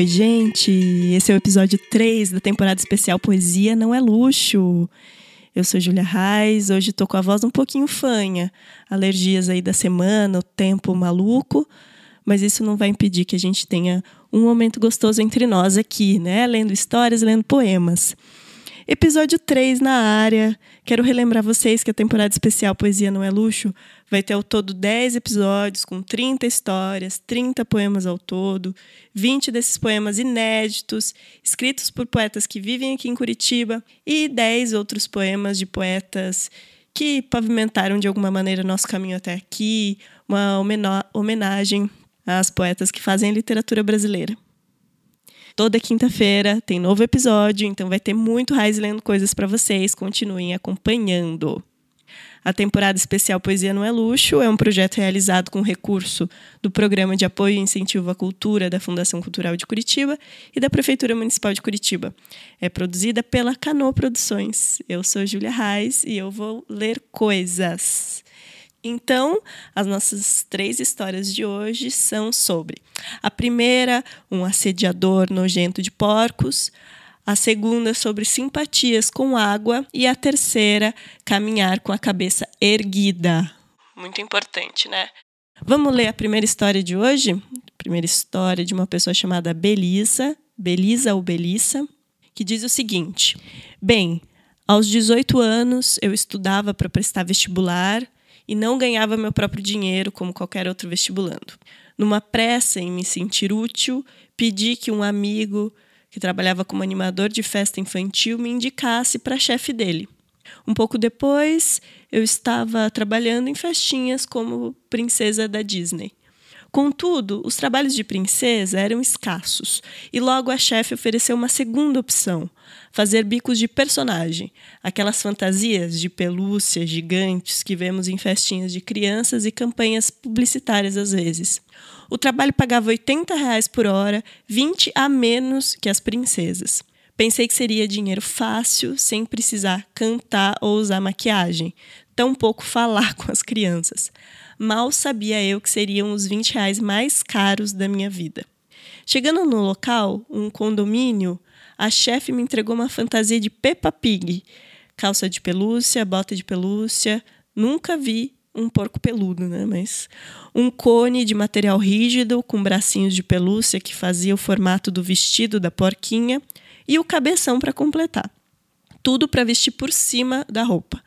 Oi, gente! Esse é o episódio 3 da temporada especial Poesia Não é Luxo. Eu sou Julia Reis, hoje tô com a voz um pouquinho fanha. Alergias aí da semana, o tempo maluco, mas isso não vai impedir que a gente tenha um momento gostoso entre nós aqui, né? Lendo histórias, lendo poemas. Episódio 3 na área. Quero relembrar vocês que a temporada especial Poesia Não é Luxo vai ter ao todo 10 episódios com 30 histórias, 30 poemas ao todo, 20 desses poemas inéditos, escritos por poetas que vivem aqui em Curitiba, e 10 outros poemas de poetas que pavimentaram de alguma maneira nosso caminho até aqui, uma homenagem às poetas que fazem a literatura brasileira. Toda quinta-feira tem novo episódio, então vai ter muito Raiz lendo coisas para vocês. Continuem acompanhando. A temporada especial Poesia Não é Luxo é um projeto realizado com recurso do Programa de Apoio e Incentivo à Cultura da Fundação Cultural de Curitiba e da Prefeitura Municipal de Curitiba. É produzida pela Cano Produções. Eu sou Júlia Reis e eu vou ler coisas. Então, as nossas três histórias de hoje são sobre a primeira, um assediador nojento de porcos, a segunda, sobre simpatias com água, e a terceira, caminhar com a cabeça erguida. Muito importante, né? Vamos ler a primeira história de hoje? A primeira história de uma pessoa chamada Belisa, Belisa ou Belissa, que diz o seguinte: Bem, aos 18 anos eu estudava para prestar vestibular e não ganhava meu próprio dinheiro como qualquer outro vestibulando. Numa pressa em me sentir útil, pedi que um amigo que trabalhava como animador de festa infantil me indicasse para chefe dele. Um pouco depois, eu estava trabalhando em festinhas como princesa da Disney. Contudo, os trabalhos de princesa eram escassos e logo a chefe ofereceu uma segunda opção: fazer bicos de personagem, aquelas fantasias de pelúcia gigantes que vemos em festinhas de crianças e campanhas publicitárias às vezes. O trabalho pagava 80 reais por hora, 20 a menos que as princesas. Pensei que seria dinheiro fácil, sem precisar cantar ou usar maquiagem, tampouco falar com as crianças. Mal sabia eu que seriam os 20 reais mais caros da minha vida. Chegando no local, um condomínio, a chefe me entregou uma fantasia de Peppa Pig. Calça de pelúcia, bota de pelúcia. Nunca vi um porco peludo, né? Mas um cone de material rígido com bracinhos de pelúcia que fazia o formato do vestido da porquinha e o cabeção para completar. Tudo para vestir por cima da roupa.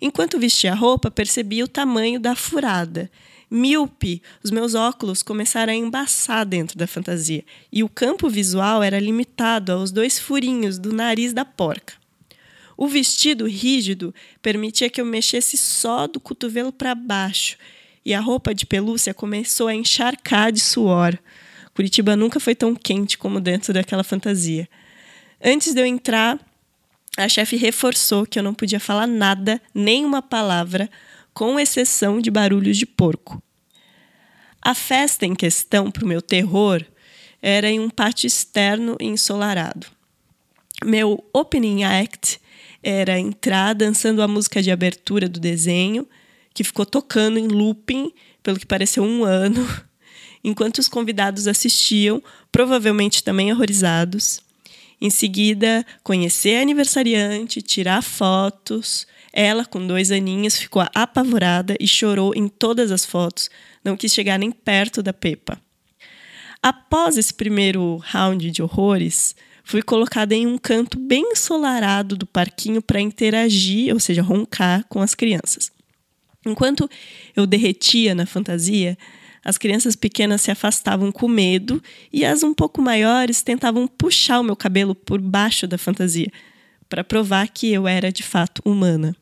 Enquanto vestia a roupa, percebi o tamanho da furada. Míope, os meus óculos começaram a embaçar dentro da fantasia, e o campo visual era limitado aos dois furinhos do nariz da porca. O vestido rígido permitia que eu mexesse só do cotovelo para baixo, e a roupa de pelúcia começou a encharcar de suor. Curitiba nunca foi tão quente como dentro daquela fantasia. Antes de eu entrar, a chefe reforçou que eu não podia falar nada, nem uma palavra, com exceção de barulhos de porco. A festa em questão, para o meu terror, era em um pátio externo e ensolarado. Meu opening act era entrar dançando a música de abertura do desenho, que ficou tocando em looping, pelo que pareceu um ano, enquanto os convidados assistiam, provavelmente também horrorizados. Em seguida, conhecer a aniversariante, tirar fotos. Ela, com dois aninhos, ficou apavorada e chorou em todas as fotos. Não quis chegar nem perto da Pepa. Após esse primeiro round de horrores, fui colocada em um canto bem ensolarado do parquinho para interagir, ou seja, roncar com as crianças. Enquanto eu derretia na fantasia, as crianças pequenas se afastavam com medo e as um pouco maiores tentavam puxar o meu cabelo por baixo da fantasia, para provar que eu era de fato humana.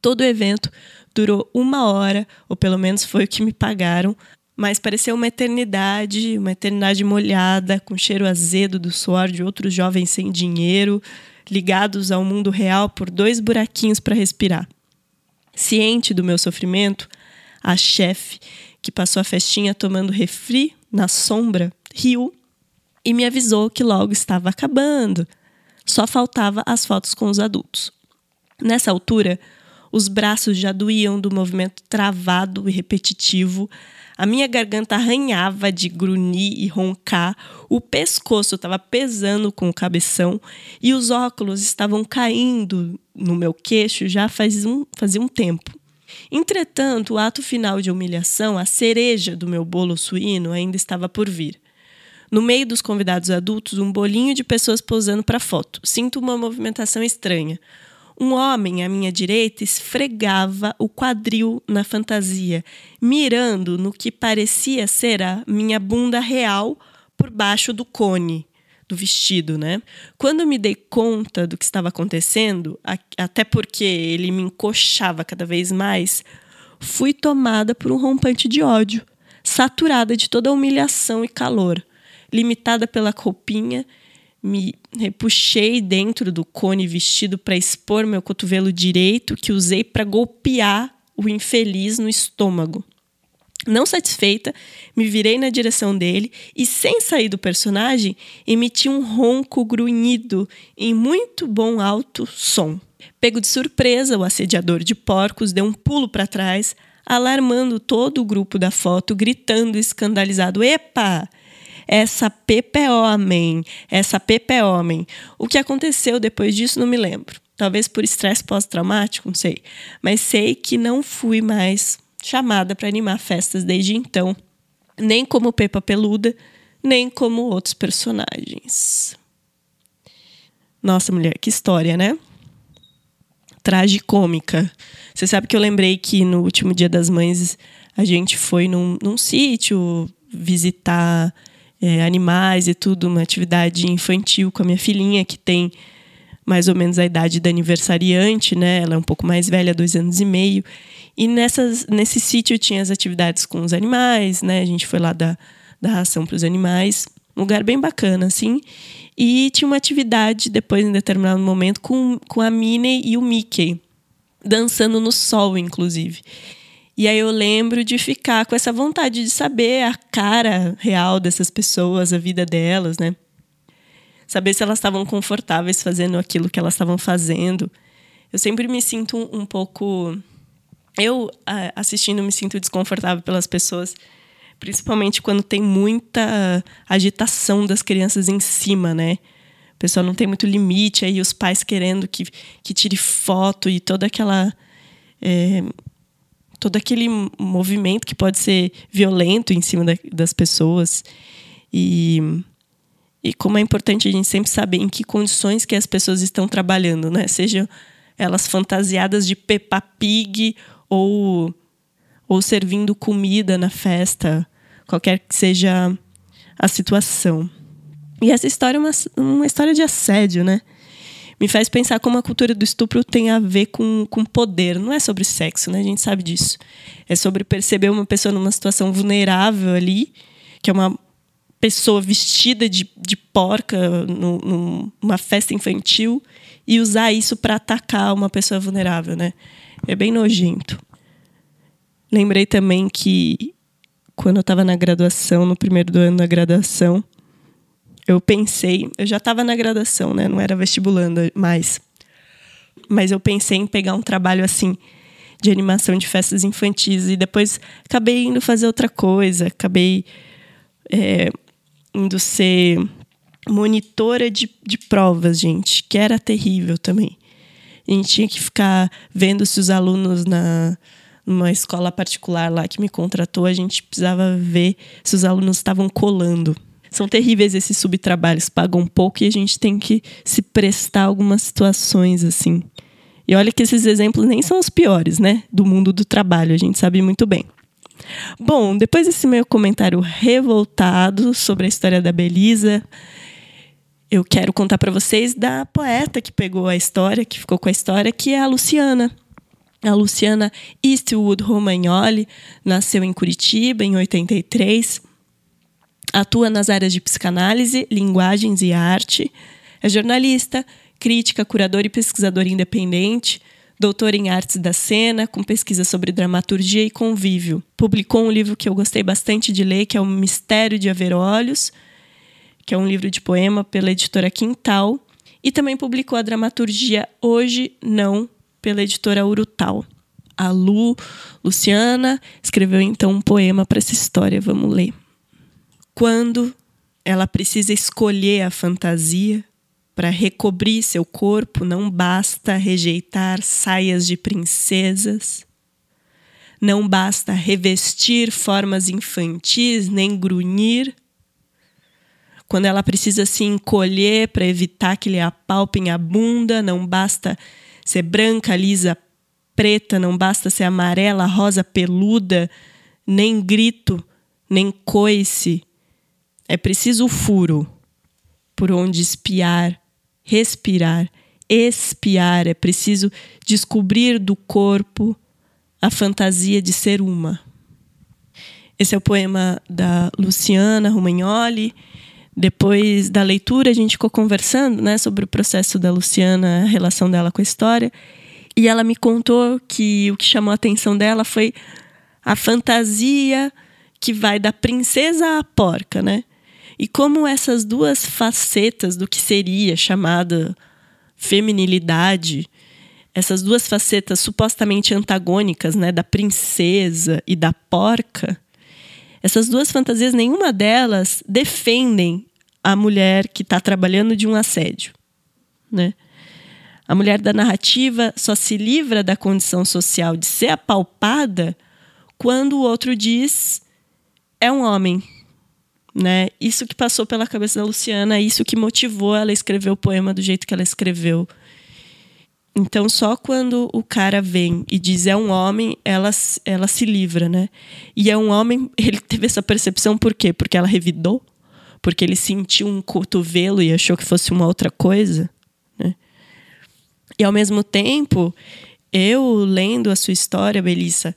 Todo o evento durou uma hora, ou pelo menos foi o que me pagaram, mas pareceu uma eternidade, uma eternidade molhada, com cheiro azedo do suor de outros jovens sem dinheiro, ligados ao mundo real por dois buraquinhos para respirar. Ciente do meu sofrimento, a chefe que passou a festinha tomando refri na sombra, riu e me avisou que logo estava acabando. Só faltava as fotos com os adultos. Nessa altura, os braços já doíam do movimento travado e repetitivo, A minha garganta arranhava de grunir e roncar, o pescoço estava pesando com o cabeção e os óculos estavam caindo no meu queixo já faz um, fazia um tempo. Entretanto, o ato final de humilhação, a cereja do meu bolo suíno, ainda estava por vir. No meio dos convidados adultos, um bolinho de pessoas posando para foto. Sinto uma movimentação estranha. Um homem à minha direita esfregava o quadril na fantasia, mirando no que parecia ser a minha bunda real por baixo do cone do vestido, né? Quando me dei conta do que estava acontecendo, até porque ele me encoxava cada vez mais, fui tomada por um rompante de ódio, saturada de toda a humilhação e calor, limitada pela roupinha, me repuxei dentro do cone vestido para expor meu cotovelo direito que usei para golpear o infeliz no estômago. Não satisfeita, me virei na direção dele e, sem sair do personagem, emiti um ronco grunhido em muito bom alto som. Pego de surpresa, o assediador de porcos deu um pulo para trás, alarmando todo o grupo da foto, gritando escandalizado: Epa! Essa Pepe homem, essa Pepe homem. O que aconteceu depois disso não me lembro. Talvez por estresse pós-traumático, não sei. Mas sei que não fui mais chamada para animar festas desde então, nem como Pepa Peluda, nem como outros personagens. Nossa, mulher, que história, né? Tragicômica. Você sabe que eu lembrei que no último Dia das Mães a gente foi num, num sítio visitar é, animais e tudo, uma atividade infantil com a minha filhinha, que tem mais ou menos a idade da aniversariante, né? Ela é um pouco mais velha, dois anos e meio. E nessas, nesse sítio tinha as atividades com os animais, né? A gente foi lá dar, dar ração para os animais. Um lugar bem bacana, assim. E tinha uma atividade depois, em determinado momento, com, com a Minnie e o Mickey. Dançando no sol, inclusive. E aí eu lembro de ficar com essa vontade de saber a cara real dessas pessoas, a vida delas, né? Saber se elas estavam confortáveis fazendo aquilo que elas estavam fazendo. Eu sempre me sinto um, pouco eu assistindo me sinto desconfortável pelas pessoas, principalmente quando tem muita agitação das crianças em cima, né? O pessoal não tem muito limite, aí os pais querendo que, que tire foto e toda aquela. É, todo aquele movimento que pode ser violento em cima da, das pessoas. E, e como é importante a gente sempre saber em que condições que as pessoas estão trabalhando, né? Sejam elas fantasiadas de Peppa Pig ou, ou servindo comida na festa, qualquer que seja a situação. E essa história é uma, uma história de assédio, né? Me faz pensar como a cultura do estupro tem a ver com, com poder. Não é sobre sexo, né? A gente sabe disso. É sobre perceber uma pessoa numa situação vulnerável ali, que é uma pessoa vestida de, de porca no, numa festa infantil e usar isso para atacar uma pessoa vulnerável, né? É bem nojento. Lembrei também que quando eu estava na graduação, no primeiro do ano da graduação, eu pensei, eu já estava na graduação, né? Não era vestibulando mais. Mas eu pensei em pegar um trabalho assim de animação de festas infantis e depois acabei indo fazer outra coisa, acabei é, indo ser monitora de, de provas, gente, que era terrível também. A gente tinha que ficar vendo se os alunos na numa escola particular lá que me contratou, a gente precisava ver se os alunos estavam colando. São terríveis esses subtrabalhos, pagam pouco e a gente tem que se prestar algumas situações assim. E olha que esses exemplos nem são os piores, né? Do mundo do trabalho, a gente sabe muito bem. Bom, depois desse meu comentário revoltado sobre a história da Belisa, eu quero contar para vocês da poeta que pegou a história, que ficou com a história, que é a Luciana. A Luciana Eastwood Romagnoli nasceu em Curitiba em 83. Atua nas áreas de psicanálise, linguagens e arte. É jornalista, crítica, curadora e pesquisadora independente. Doutora em artes da cena, com pesquisa sobre dramaturgia e convívio. Publicou um livro que eu gostei bastante de ler, que é O Mistério de Haver Olhos, que é um livro de poema pela editora Quintal, e também publicou a dramaturgia Hoje Não, pela editora Urutau. A Lu, Luciana, escreveu então um poema para essa história. Vamos ler. Quando ela precisa escolher a fantasia para recobrir seu corpo, não basta rejeitar saias de princesas, não basta revestir formas infantis, nem grunhir. Quando ela precisa se encolher para evitar que lhe apalpem a bunda, não basta ser branca, lisa, preta, não basta ser amarela, rosa, peluda, nem grito, nem coice. É preciso o furo por onde espiar, respirar, espiar. É preciso descobrir do corpo a fantasia de ser uma. Esse é o poema da Luciana Romagnoli. Depois da leitura, a gente ficou conversando né, sobre o processo da Luciana, a relação dela com a história. E ela me contou que o que chamou a atenção dela foi a fantasia que vai da princesa à porca, né? E como essas duas facetas do que seria chamada feminilidade, essas duas facetas supostamente antagônicas, né, da princesa e da porca, essas duas fantasias, nenhuma delas defendem a mulher que está trabalhando de um assédio, né? A mulher da narrativa só se livra da condição social de ser apalpada quando o outro diz é um homem. Né? Isso que passou pela cabeça da Luciana, isso que motivou ela a escrever o poema do jeito que ela escreveu. Então, só quando o cara vem e diz é um homem, ela, ela se livra, né? E é um homem, ele teve essa percepção por quê? Porque ela revidou? Porque ele sentiu um cotovelo e achou que fosse uma outra coisa? E ao mesmo tempo, eu lendo a sua história, Belissa,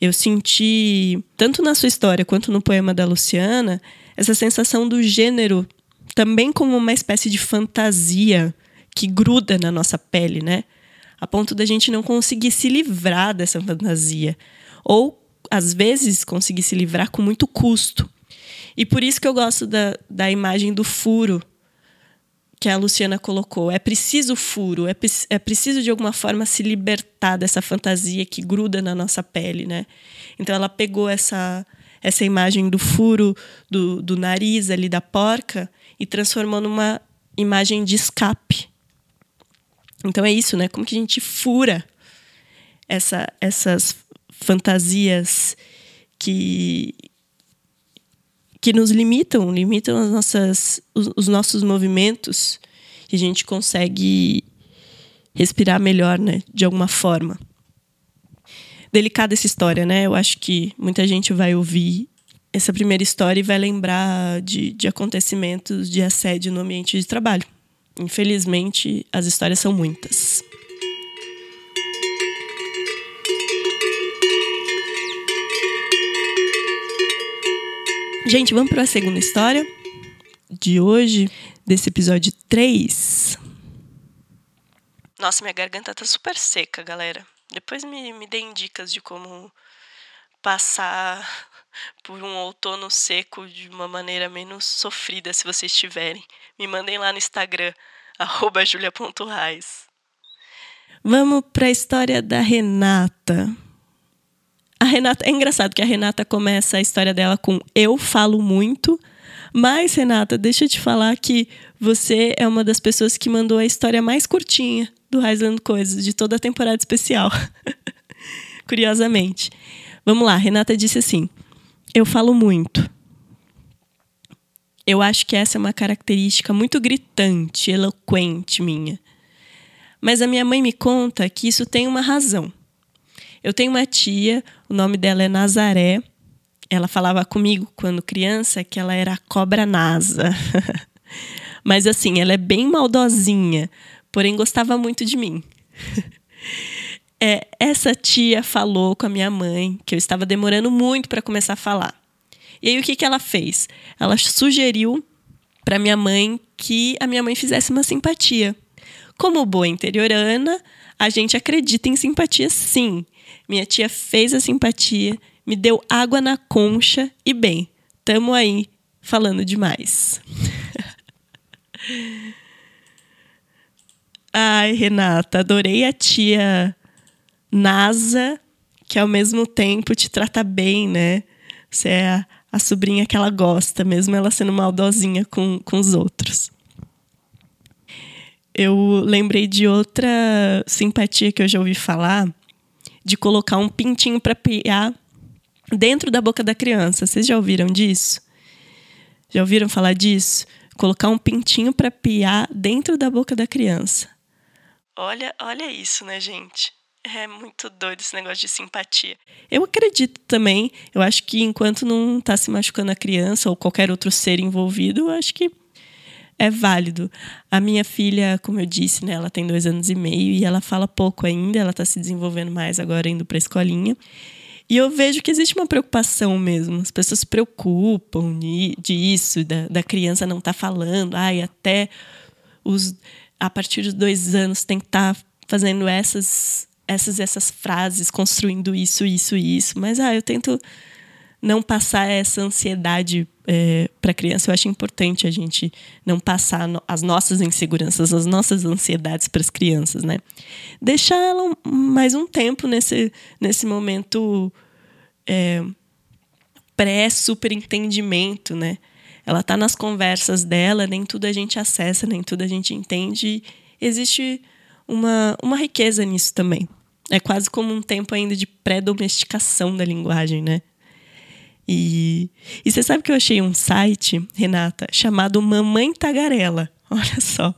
eu senti, tanto na sua história quanto no poema da Luciana, essa sensação do gênero também como uma espécie de fantasia que gruda na nossa pele, né? A ponto da gente não conseguir se livrar dessa fantasia. Ou, às vezes, conseguir se livrar com muito custo. E por isso que eu gosto da, da imagem do furo que a Luciana colocou. É preciso furo, é, é preciso de alguma forma se libertar dessa fantasia que gruda na nossa pele, né? Então ela pegou essa essa imagem do furo do, do nariz ali da porca e transformou numa imagem de escape. Então é isso, né? Como que a gente fura essa, essas fantasias que, que nos limitam, limitam as nossas, os, os nossos movimentos, e a gente consegue respirar melhor, né, de alguma forma. Delicada essa história, né? Eu acho que muita gente vai ouvir essa primeira história e vai lembrar de, de acontecimentos de assédio no ambiente de trabalho. Infelizmente, as histórias são muitas. Gente, vamos para a segunda história de hoje, desse episódio 3. Nossa, minha garganta tá super seca, galera. Depois me, me deem dicas de como passar por um outono seco de uma maneira menos sofrida, se vocês tiverem. Me mandem lá no Instagram, julia.rais. Vamos para a história da Renata. A Renata, é engraçado que a Renata começa a história dela com eu falo muito, mas Renata, deixa eu te falar que você é uma das pessoas que mandou a história mais curtinha do Highland Coisas de toda a temporada especial. Curiosamente. Vamos lá, Renata disse assim: Eu falo muito. Eu acho que essa é uma característica muito gritante, eloquente minha. Mas a minha mãe me conta que isso tem uma razão. Eu tenho uma tia, o nome dela é Nazaré. Ela falava comigo quando criança que ela era a cobra nasa. Mas assim, ela é bem maldosinha, porém gostava muito de mim. é, essa tia falou com a minha mãe que eu estava demorando muito para começar a falar. E aí o que, que ela fez? Ela sugeriu para minha mãe que a minha mãe fizesse uma simpatia. Como boa interiorana, a gente acredita em simpatia sim. Minha tia fez a simpatia, me deu água na concha e bem, tamo aí falando demais. Ai, Renata, adorei a tia NASA que ao mesmo tempo te trata bem, né? Você é a, a sobrinha que ela gosta, mesmo ela sendo maldosinha com, com os outros. Eu lembrei de outra simpatia que eu já ouvi falar, de colocar um pintinho para piar dentro da boca da criança. Vocês já ouviram disso? Já ouviram falar disso? Colocar um pintinho para piar dentro da boca da criança. Olha, olha isso, né, gente? É muito doido esse negócio de simpatia. Eu acredito também, eu acho que enquanto não está se machucando a criança ou qualquer outro ser envolvido, eu acho que é válido. A minha filha, como eu disse, né, ela tem dois anos e meio e ela fala pouco ainda, ela está se desenvolvendo mais agora indo para a escolinha. E eu vejo que existe uma preocupação mesmo. As pessoas se preocupam disso, da, da criança não estar tá falando. Ai, até os, a partir dos dois anos tem que estar tá fazendo essas, essas, essas frases, construindo isso, isso, isso. Mas ah, eu tento não passar essa ansiedade é, para a criança. Eu acho importante a gente não passar no, as nossas inseguranças, as nossas ansiedades para as crianças, né? Deixar ela mais um tempo nesse, nesse momento é, pré-superentendimento, né? Ela está nas conversas dela, nem tudo a gente acessa, nem tudo a gente entende. Existe uma, uma riqueza nisso também. É quase como um tempo ainda de pré-domesticação da linguagem, né? E, e você sabe que eu achei um site, Renata, chamado Mamãe Tagarela. Olha só.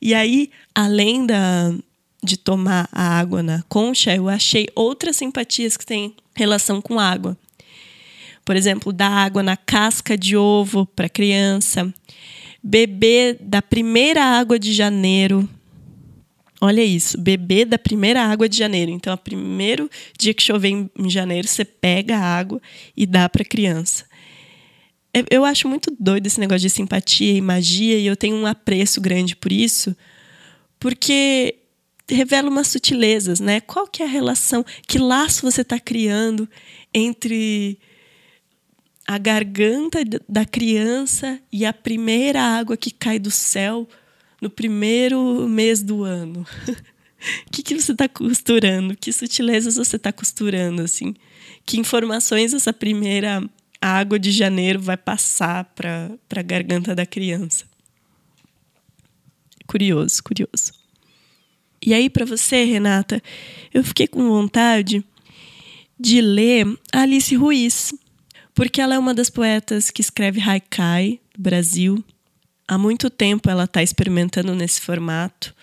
E aí, além da, de tomar a água na concha, eu achei outras simpatias que têm relação com água. Por exemplo, dar água na casca de ovo para criança, beber da primeira água de janeiro Olha isso, beber da primeira água de janeiro. Então, o primeiro dia que chover em janeiro, você pega a água e dá para criança. Eu acho muito doido esse negócio de simpatia e magia, e eu tenho um apreço grande por isso, porque revela umas sutilezas, né? Qual que é a relação, que laço você está criando entre a garganta da criança e a primeira água que cai do céu no primeiro mês do ano? O que, que você está costurando? Que sutilezas você está costurando, assim? Que informações essa primeira água de janeiro vai passar para a garganta da criança? Curioso, curioso. E aí, para você, Renata, eu fiquei com vontade de ler Alice Ruiz, porque ela é uma das poetas que escreve haikai do Brasil há muito tempo ela está experimentando nesse formato.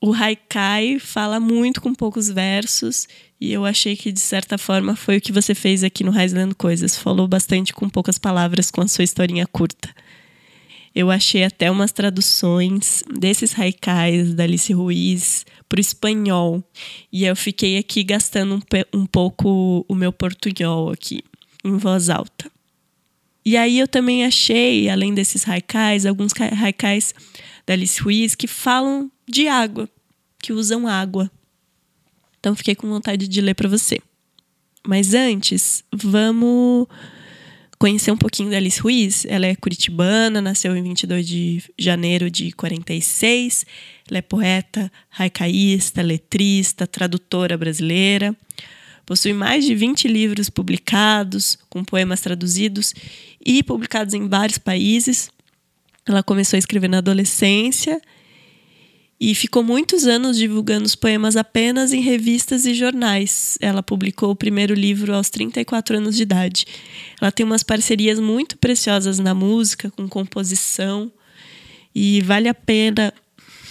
O haikai fala muito com poucos versos e eu achei que de certa forma foi o que você fez aqui no Raislando Coisas. Falou bastante com poucas palavras com a sua historinha curta. Eu achei até umas traduções desses haikais da Alice Ruiz para o espanhol. E eu fiquei aqui gastando um, um pouco o meu portunhol aqui, em voz alta. E aí eu também achei, além desses haikais, alguns haikais da Alice Ruiz que falam de água, que usam água. Então fiquei com vontade de ler para você. Mas antes, vamos conhecer um pouquinho da Alice Ruiz. Ela é curitibana, nasceu em 22 de janeiro de 46. Ela é poeta, haicaísta, letrista, tradutora brasileira. Possui mais de 20 livros publicados, com poemas traduzidos e publicados em vários países. Ela começou a escrever na adolescência e ficou muitos anos divulgando os poemas apenas em revistas e jornais. Ela publicou o primeiro livro aos 34 anos de idade. Ela tem umas parcerias muito preciosas na música, com composição, e vale a pena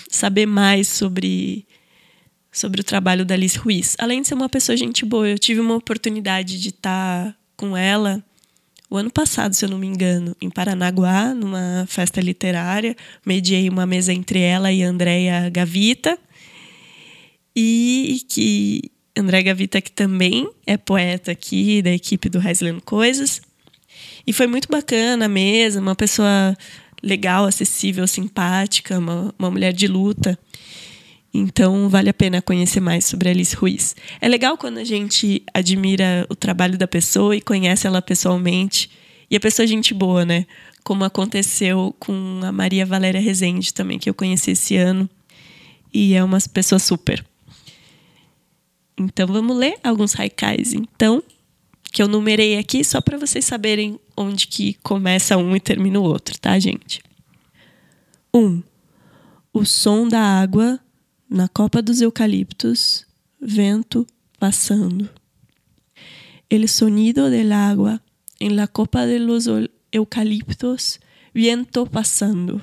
saber mais sobre sobre o trabalho da Alice Ruiz. Além de ser uma pessoa gente boa, eu tive uma oportunidade de estar com ela o ano passado, se eu não me engano, em Paranaguá, numa festa literária. Mediei uma mesa entre ela e Andréia Gavita. E que André Gavita, que também é poeta aqui da equipe do Reisland Coisas. E foi muito bacana a mesa, uma pessoa legal, acessível, simpática, uma, uma mulher de luta. Então, vale a pena conhecer mais sobre Alice Ruiz. É legal quando a gente admira o trabalho da pessoa e conhece ela pessoalmente. E a pessoa é gente boa, né? Como aconteceu com a Maria Valéria Rezende também, que eu conheci esse ano. E é uma pessoa super. Então vamos ler alguns haikais, então, que eu numerei aqui só para vocês saberem onde que começa um e termina o outro, tá, gente? 1. Um, o som da água na copa dos eucaliptos, vento passando. El sonido del agua en la copa de los eucaliptos, viento passando.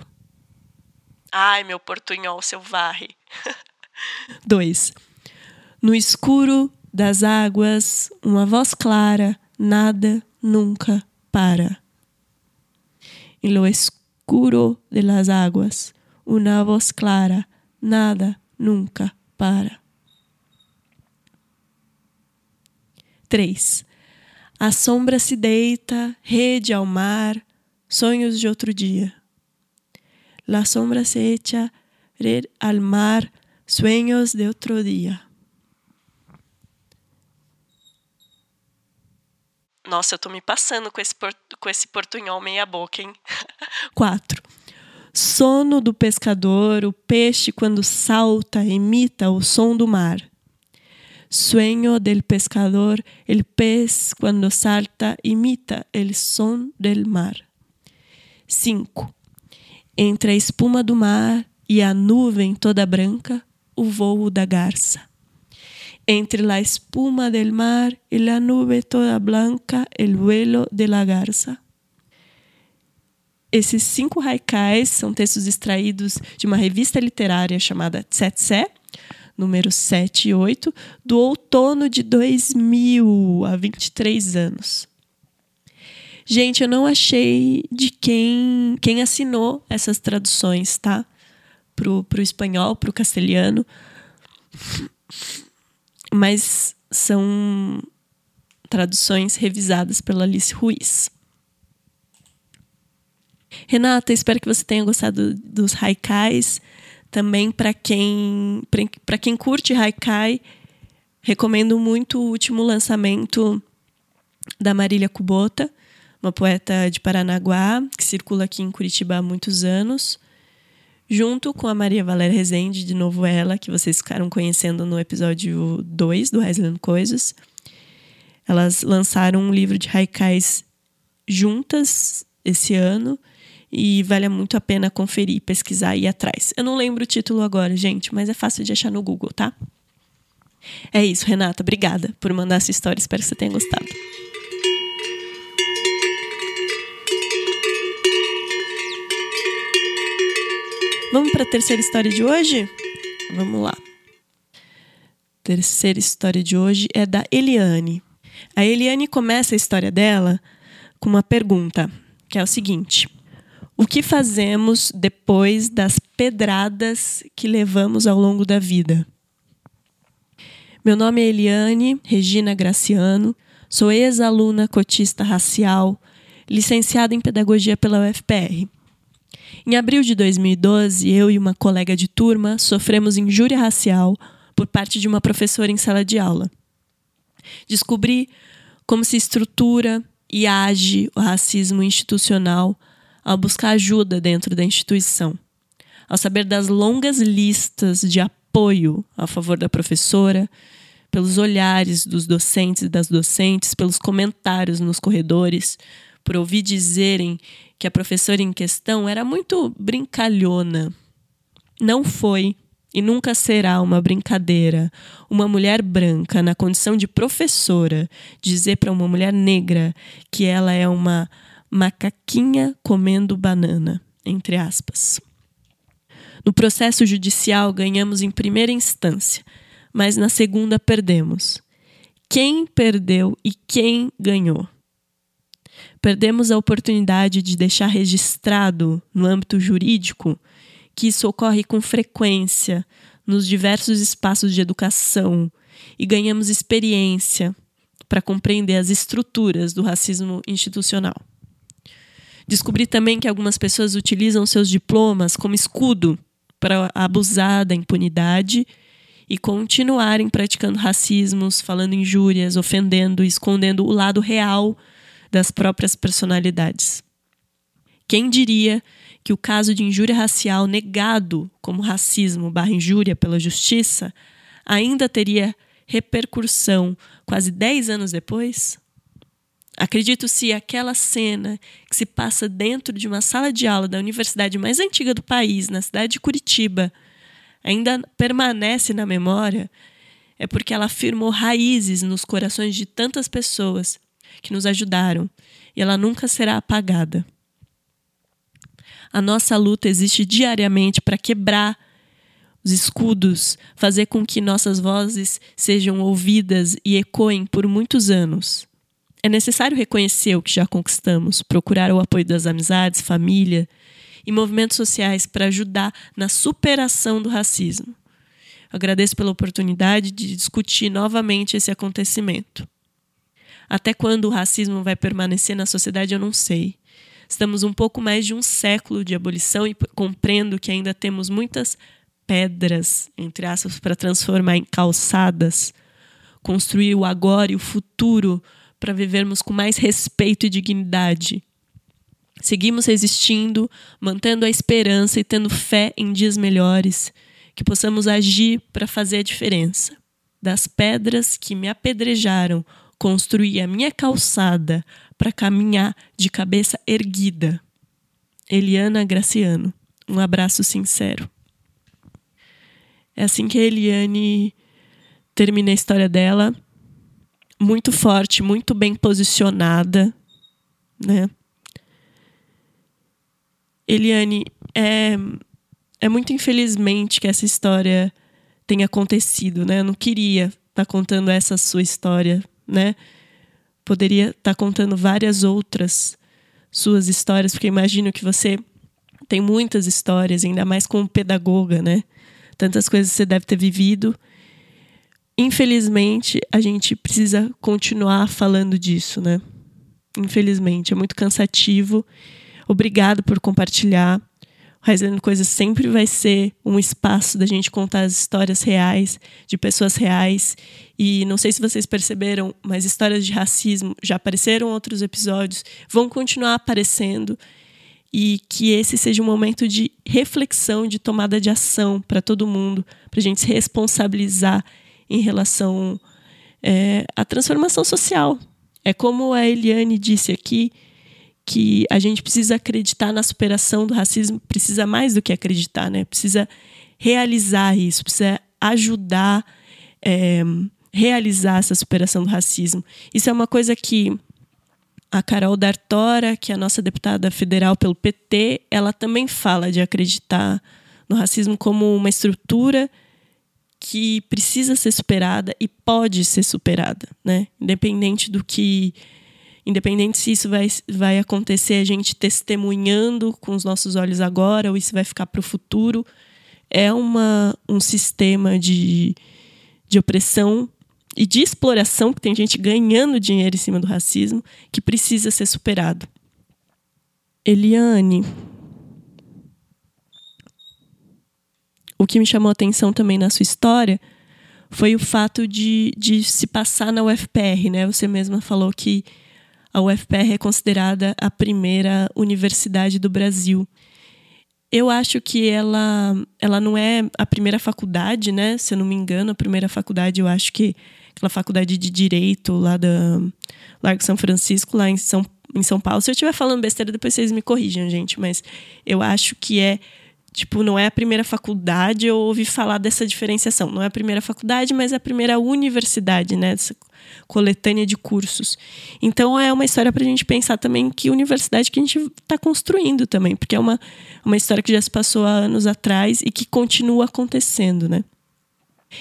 Ai, meu portunhol selvagem. 2. No escuro das águas, uma voz clara, nada nunca para. En lo escuro de las aguas, una voz clara, nada nunca para. 3. A sombra se deita, rede ao mar, sonhos de outro dia. La sombra se echa, red al mar, sueños de outro dia. Nossa, eu tô me passando com esse, com esse portunhol meia boca, hein? 4. Sono do pescador, o peixe quando salta imita o som do mar. Sueño del pescador, el pez cuando salta imita el son del mar. 5. Entre a espuma do mar e a nuvem toda branca, o voo da garça. Entre la espuma del mar y la nube toda blanca, el vuelo de la. Esses cinco haikais são textos extraídos de uma revista literária chamada Tsetse, número 7 e 8, do outono de 2000, há 23 anos. Gente, eu não achei de quem, quem assinou essas traduções, tá? Pro, pro espanhol, pro castelhano. Mas são traduções revisadas pela Alice Ruiz. Renata, espero que você tenha gostado dos haikais. Também para quem para quem curte haikai, recomendo muito o último lançamento da Marília Kubota, uma poeta de Paranaguá, que circula aqui em Curitiba há muitos anos, junto com a Maria Valéria Rezende, de novo ela, que vocês ficaram conhecendo no episódio 2 do Reisland Coisas. Elas lançaram um livro de haikais juntas esse ano e vale muito a pena conferir, pesquisar e ir atrás. Eu não lembro o título agora, gente, mas é fácil de achar no Google, tá? É isso, Renata. Obrigada por mandar essa história. Espero que você tenha gostado. Vamos para a terceira história de hoje? Vamos lá. Terceira história de hoje é da Eliane. A Eliane começa a história dela com uma pergunta, que é o seguinte: o que fazemos depois das pedradas que levamos ao longo da vida? Meu nome é Eliane Regina Graciano, sou ex-aluna cotista racial, licenciada em pedagogia pela UFPR. Em abril de 2012, eu e uma colega de turma sofremos injúria racial por parte de uma professora em sala de aula. Descobri como se estrutura e age o racismo institucional ao buscar ajuda dentro da instituição, ao saber das longas listas de apoio a favor da professora, pelos olhares dos docentes e das docentes, pelos comentários nos corredores, por ouvir dizerem que a professora em questão era muito brincalhona. Não foi e nunca será uma brincadeira uma mulher branca, na condição de professora, dizer para uma mulher negra que ela é uma macaquinha comendo banana, entre aspas. No processo judicial ganhamos em primeira instância, mas na segunda perdemos. Quem perdeu e quem ganhou? Perdemos a oportunidade de deixar registrado no âmbito jurídico que isso ocorre com frequência nos diversos espaços de educação e ganhamos experiência para compreender as estruturas do racismo institucional. Descobri também que algumas pessoas utilizam seus diplomas como escudo para abusar da impunidade e continuarem praticando racismos, falando injúrias, ofendendo escondendo o lado real das próprias personalidades. Quem diria que o caso de injúria racial negado como racismo barra injúria pela justiça ainda teria repercussão quase 10 anos depois? Acredito se aquela cena que se passa dentro de uma sala de aula da universidade mais antiga do país, na cidade de Curitiba, ainda permanece na memória, é porque ela firmou raízes nos corações de tantas pessoas que nos ajudaram e ela nunca será apagada. A nossa luta existe diariamente para quebrar os escudos, fazer com que nossas vozes sejam ouvidas e ecoem por muitos anos. É necessário reconhecer o que já conquistamos, procurar o apoio das amizades, família e movimentos sociais para ajudar na superação do racismo. Agradeço pela oportunidade de discutir novamente esse acontecimento. Até quando o racismo vai permanecer na sociedade, eu não sei. Estamos um pouco mais de um século de abolição e compreendo que ainda temos muitas pedras, entre aspas, para transformar em calçadas, construir o agora e o futuro para vivermos com mais respeito e dignidade. Seguimos resistindo, mantendo a esperança e tendo fé em dias melhores, que possamos agir para fazer a diferença. Das pedras que me apedrejaram, construí a minha calçada para caminhar de cabeça erguida. Eliana Graciano. Um abraço sincero. É assim que a Eliane termina a história dela muito forte, muito bem posicionada, né? Eliane, é, é muito infelizmente que essa história tenha acontecido, né? Eu não queria estar tá contando essa sua história, né? Poderia estar tá contando várias outras suas histórias, porque imagino que você tem muitas histórias, ainda mais como pedagoga, né? Tantas coisas você deve ter vivido infelizmente, a gente precisa continuar falando disso, né? Infelizmente, é muito cansativo. Obrigado por compartilhar. O Coisas sempre vai ser um espaço da gente contar as histórias reais, de pessoas reais. E não sei se vocês perceberam, mas histórias de racismo já apareceram outros episódios, vão continuar aparecendo. E que esse seja um momento de reflexão, de tomada de ação para todo mundo, para a gente se responsabilizar em relação é, à transformação social. É como a Eliane disse aqui, que a gente precisa acreditar na superação do racismo, precisa mais do que acreditar, né? Precisa realizar isso, precisa ajudar é, realizar essa superação do racismo. Isso é uma coisa que a Carol D'Artora, que é a nossa deputada federal pelo PT, ela também fala de acreditar no racismo como uma estrutura que precisa ser superada e pode ser superada, né? Independente do que independente se isso vai, vai acontecer a gente testemunhando com os nossos olhos agora ou isso vai ficar para o futuro, é uma, um sistema de, de opressão e de exploração, que tem gente ganhando dinheiro em cima do racismo, que precisa ser superado. Eliane, o que me chamou a atenção também na sua história foi o fato de, de se passar na UFPR, né? Você mesma falou que a UFPR é considerada a primeira universidade do Brasil. Eu acho que ela, ela não é a primeira faculdade, né? Se eu não me engano, a primeira faculdade, eu acho que aquela faculdade de direito lá da Largo São Francisco, lá em São, em São Paulo. Se eu estiver falando besteira, depois vocês me corrijam, gente. Mas eu acho que é Tipo, não é a primeira faculdade, eu ouvi falar dessa diferenciação. Não é a primeira faculdade, mas é a primeira universidade, né? Essa coletânea de cursos. Então, é uma história para a gente pensar também que universidade que a gente está construindo também, porque é uma, uma história que já se passou há anos atrás e que continua acontecendo, né?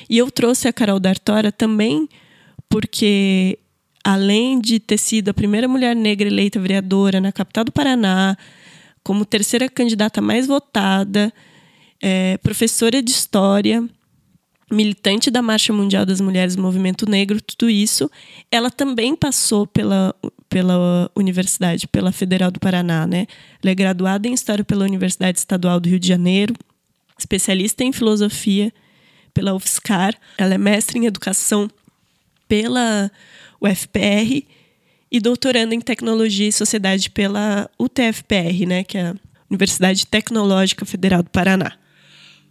E eu trouxe a Carol D'Artora também porque, além de ter sido a primeira mulher negra eleita vereadora na capital do Paraná, como terceira candidata mais votada, é, professora de história, militante da Marcha Mundial das Mulheres do Movimento Negro, tudo isso, ela também passou pela, pela universidade, pela Federal do Paraná, né? Ela é graduada em História pela Universidade Estadual do Rio de Janeiro, especialista em Filosofia pela UFSCar, ela é mestre em Educação pela UFPR e doutorando em Tecnologia e Sociedade pela UTFPR, né, que é a Universidade Tecnológica Federal do Paraná.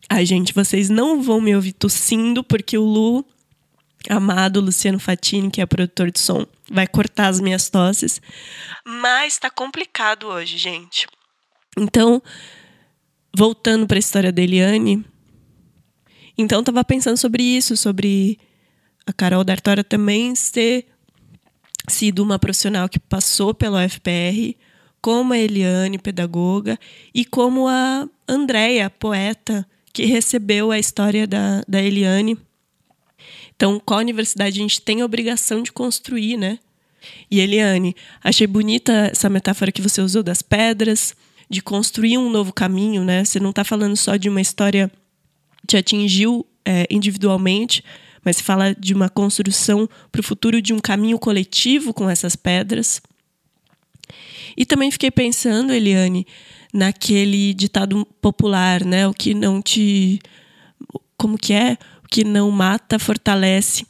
Ai, gente, vocês não vão me ouvir tossindo, porque o Lu amado Luciano Fatini, que é produtor de som, vai cortar as minhas tosses. Mas tá complicado hoje, gente. Então, voltando para a história da Eliane, então tava pensando sobre isso, sobre a Carol D'Artora também ter sido uma profissional que passou pela UFPR, como a Eliane, pedagoga, e como a Andréia, poeta, que recebeu a história da, da Eliane. Então, qual universidade a gente tem a obrigação de construir, né? E Eliane, achei bonita essa metáfora que você usou das pedras, de construir um novo caminho, né? Você não está falando só de uma história que te atingiu é, individualmente, mas fala de uma construção para o futuro de um caminho coletivo com essas pedras. E também fiquei pensando, Eliane, naquele ditado popular, né? O que não te. Como que é? O que não mata, fortalece.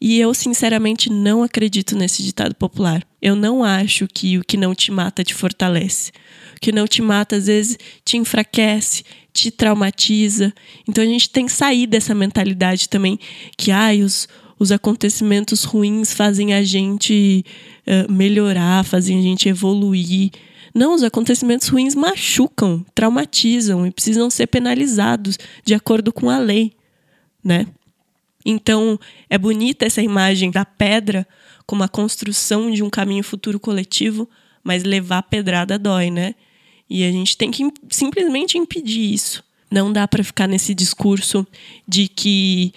E eu, sinceramente, não acredito nesse ditado popular. Eu não acho que o que não te mata te fortalece. O que não te mata, às vezes, te enfraquece, te traumatiza. Então a gente tem que sair dessa mentalidade também que ai, os, os acontecimentos ruins fazem a gente uh, melhorar, fazem a gente evoluir. Não, os acontecimentos ruins machucam, traumatizam e precisam ser penalizados de acordo com a lei, né? Então, é bonita essa imagem da pedra como a construção de um caminho futuro coletivo, mas levar pedrada dói, né? E a gente tem que simplesmente impedir isso. Não dá para ficar nesse discurso de que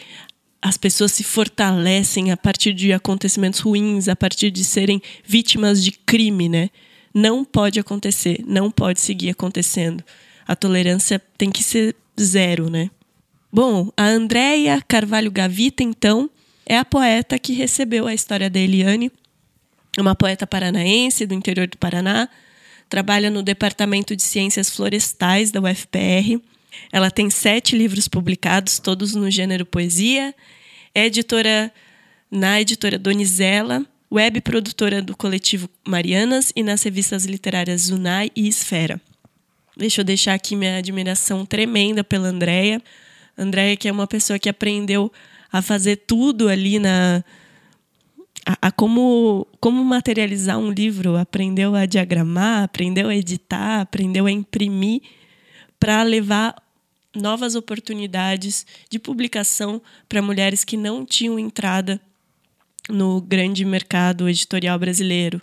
as pessoas se fortalecem a partir de acontecimentos ruins, a partir de serem vítimas de crime, né? Não pode acontecer, não pode seguir acontecendo. A tolerância tem que ser zero, né? Bom, a Andréia Carvalho Gavita, então, é a poeta que recebeu a história da Eliane, uma poeta paranaense do interior do Paraná, trabalha no Departamento de Ciências Florestais da UFPR. Ela tem sete livros publicados, todos no gênero poesia. É editora na editora Donizela, web produtora do coletivo Marianas e nas revistas literárias Zunai e Esfera. Deixa eu deixar aqui minha admiração tremenda pela Andrea. Andrea que é uma pessoa que aprendeu a fazer tudo ali na, a, a, como, como materializar um livro, aprendeu a diagramar, aprendeu a editar, aprendeu a imprimir para levar novas oportunidades de publicação para mulheres que não tinham entrada no grande mercado editorial brasileiro.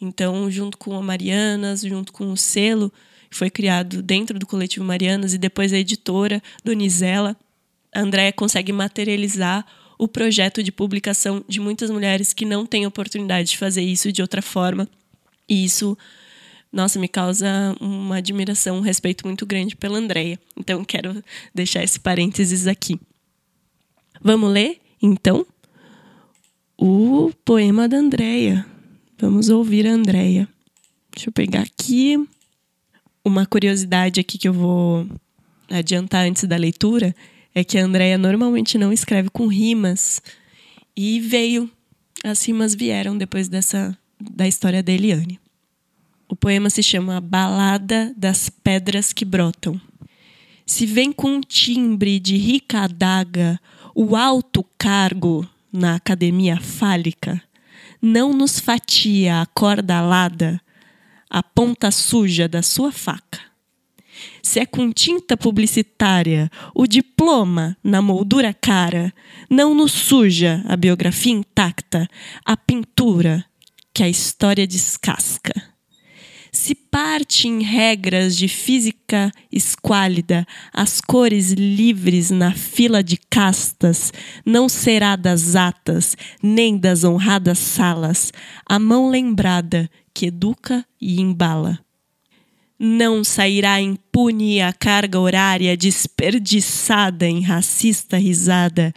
Então, junto com a Marianas, junto com o selo que foi criado dentro do coletivo Marianas e depois a editora Donizela, a Andréia consegue materializar o projeto de publicação de muitas mulheres que não têm oportunidade de fazer isso de outra forma. E isso, nossa, me causa uma admiração, um respeito muito grande pela Andrea. Então, quero deixar esse parênteses aqui. Vamos ler, então, o poema da Andrea. Vamos ouvir a Andrea. Deixa eu pegar aqui uma curiosidade aqui que eu vou adiantar antes da leitura é que a Andrea normalmente não escreve com rimas e veio, as rimas vieram depois dessa da história da Eliane. O poema se chama Balada das Pedras que Brotam. Se vem com um timbre de rica adaga o alto cargo na academia fálica, não nos fatia a corda alada, a ponta suja da sua faca se é com tinta publicitária, o diploma na moldura cara, não nos suja a biografia intacta, a pintura que a história descasca. Se parte em regras de física esquálida, as cores livres na fila de castas, não será das atas, nem das honradas salas, a mão lembrada que educa e embala não sairá impune a carga horária desperdiçada em racista risada,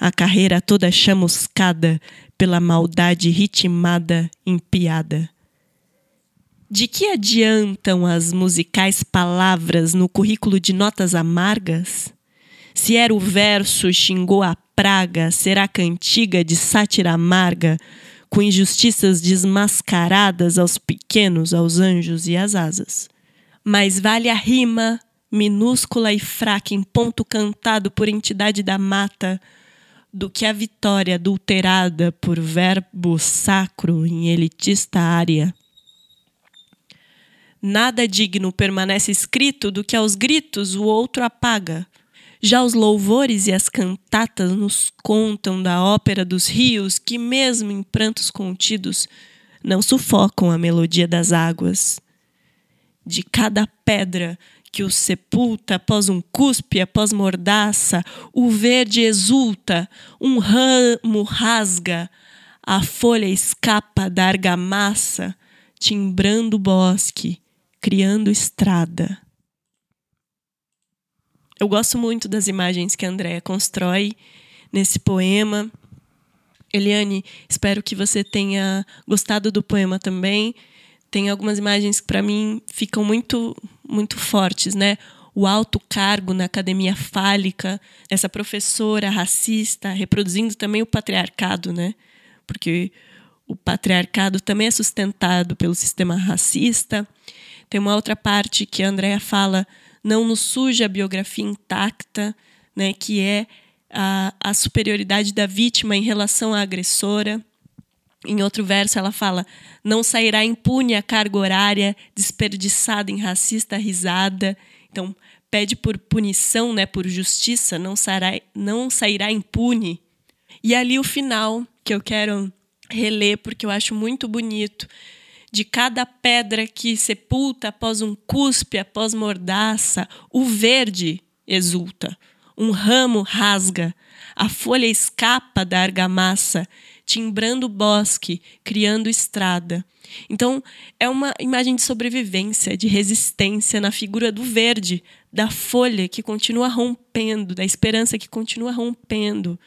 a carreira toda chamuscada pela maldade ritmada em piada. De que adiantam as musicais palavras no currículo de notas amargas? Se era o verso xingou a praga, será cantiga de sátira amarga, com injustiças desmascaradas aos pequenos, aos anjos e às asas. Mais vale a rima, minúscula e fraca, em ponto cantado por entidade da mata, do que a vitória adulterada por verbo sacro em elitista área. Nada digno permanece escrito do que aos gritos o outro apaga. Já os louvores e as cantatas nos contam da ópera dos rios que, mesmo em prantos contidos, não sufocam a melodia das águas. De cada pedra que o sepulta após um cuspe, após mordaça, o verde exulta, um ramo rasga, a folha escapa da argamassa, timbrando o bosque, criando estrada. Eu gosto muito das imagens que a Andrea constrói nesse poema. Eliane, espero que você tenha gostado do poema também. Tem algumas imagens que para mim ficam muito muito fortes, né? O alto cargo na academia fálica, essa professora racista reproduzindo também o patriarcado, né? Porque o patriarcado também é sustentado pelo sistema racista. Tem uma outra parte que a Andrea fala, não nos suja a biografia intacta, né, que é a, a superioridade da vítima em relação à agressora. Em outro verso, ela fala: Não sairá impune a carga horária desperdiçada em racista risada. Então, pede por punição, né, por justiça, não sairá, não sairá impune. E ali o final, que eu quero reler porque eu acho muito bonito, de cada pedra que sepulta após um cuspe, após mordaça, o verde exulta, um ramo rasga, a folha escapa da argamassa, timbrando o bosque, criando estrada. Então, é uma imagem de sobrevivência, de resistência na figura do verde, da folha que continua rompendo, da esperança que continua rompendo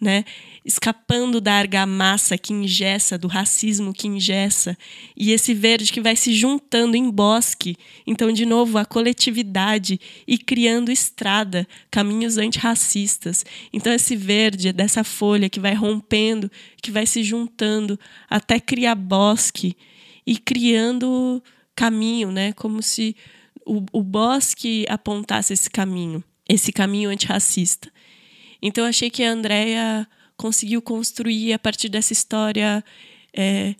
né? escapando da argamassa que ingessa, do racismo que ingessa, e esse verde que vai se juntando em bosque. Então, de novo, a coletividade e criando estrada, caminhos antirracistas. Então, esse verde, dessa folha que vai rompendo, que vai se juntando até criar bosque e criando caminho, né? como se o, o bosque apontasse esse caminho, esse caminho antirracista. Então achei que a Andrea conseguiu construir a partir dessa história é,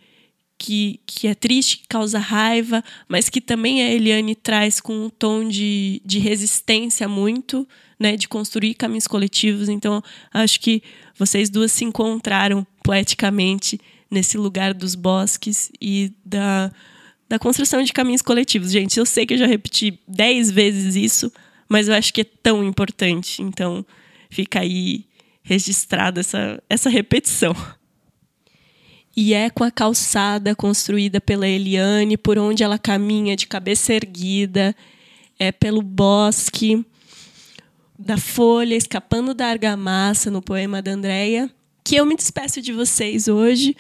que, que é triste, que causa raiva, mas que também a Eliane traz com um tom de, de resistência muito, né, de construir caminhos coletivos. Então acho que vocês duas se encontraram poeticamente nesse lugar dos bosques e da, da construção de caminhos coletivos. Gente, eu sei que eu já repeti dez vezes isso, mas eu acho que é tão importante. Então, Fica aí registrada essa, essa repetição. E é com a calçada construída pela Eliane, por onde ela caminha de cabeça erguida, é pelo bosque da folha escapando da argamassa no poema da Andrea, que eu me despeço de vocês hoje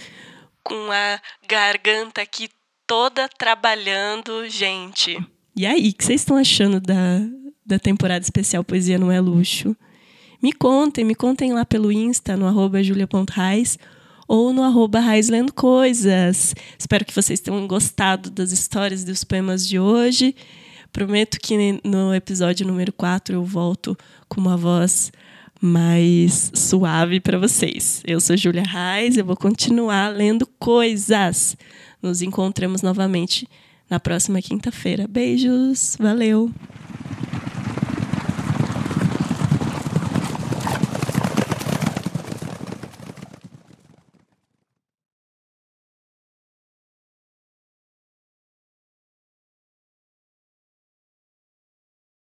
com a garganta aqui toda trabalhando, gente. E aí, o que vocês estão achando da, da temporada especial Poesia Não é Luxo? Me contem, me contem lá pelo Insta, no arroba julia.raiz ou no arroba Coisas. Espero que vocês tenham gostado das histórias dos poemas de hoje. Prometo que no episódio número 4 eu volto com uma voz mais suave para vocês. Eu sou Júlia Reis, eu vou continuar lendo coisas. Nos encontramos novamente na próxima quinta-feira. Beijos, valeu!